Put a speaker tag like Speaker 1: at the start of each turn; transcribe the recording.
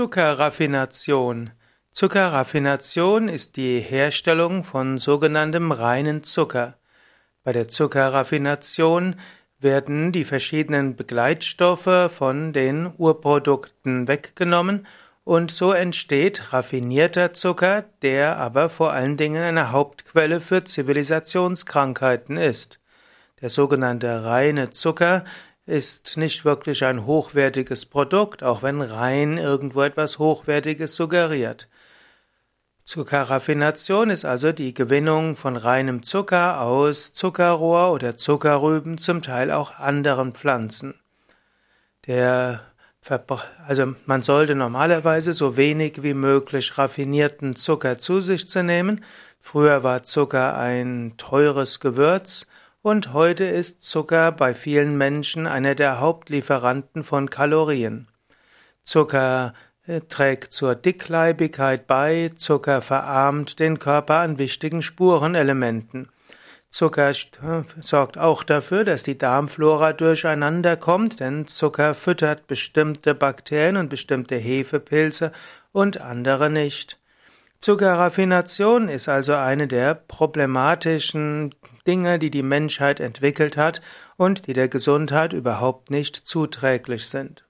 Speaker 1: Zuckerraffination. Zuckerraffination ist die Herstellung von sogenanntem reinen Zucker. Bei der Zuckerraffination werden die verschiedenen Begleitstoffe von den Urprodukten weggenommen und so entsteht raffinierter Zucker, der aber vor allen Dingen eine Hauptquelle für Zivilisationskrankheiten ist. Der sogenannte reine Zucker ist nicht wirklich ein hochwertiges Produkt, auch wenn rein irgendwo etwas Hochwertiges suggeriert. Zuckerraffination ist also die Gewinnung von reinem Zucker aus Zuckerrohr oder Zuckerrüben, zum Teil auch anderen Pflanzen. Der also man sollte normalerweise so wenig wie möglich raffinierten Zucker zu sich zu nehmen. Früher war Zucker ein teures Gewürz und heute ist Zucker bei vielen Menschen einer der Hauptlieferanten von Kalorien. Zucker äh, trägt zur Dickleibigkeit bei, Zucker verarmt den Körper an wichtigen Spurenelementen. Zucker äh, sorgt auch dafür, dass die Darmflora durcheinander kommt, denn Zucker füttert bestimmte Bakterien und bestimmte Hefepilze und andere nicht. Zuckerraffination ist also eine der problematischen Dinge, die die Menschheit entwickelt hat und die der Gesundheit überhaupt nicht zuträglich sind.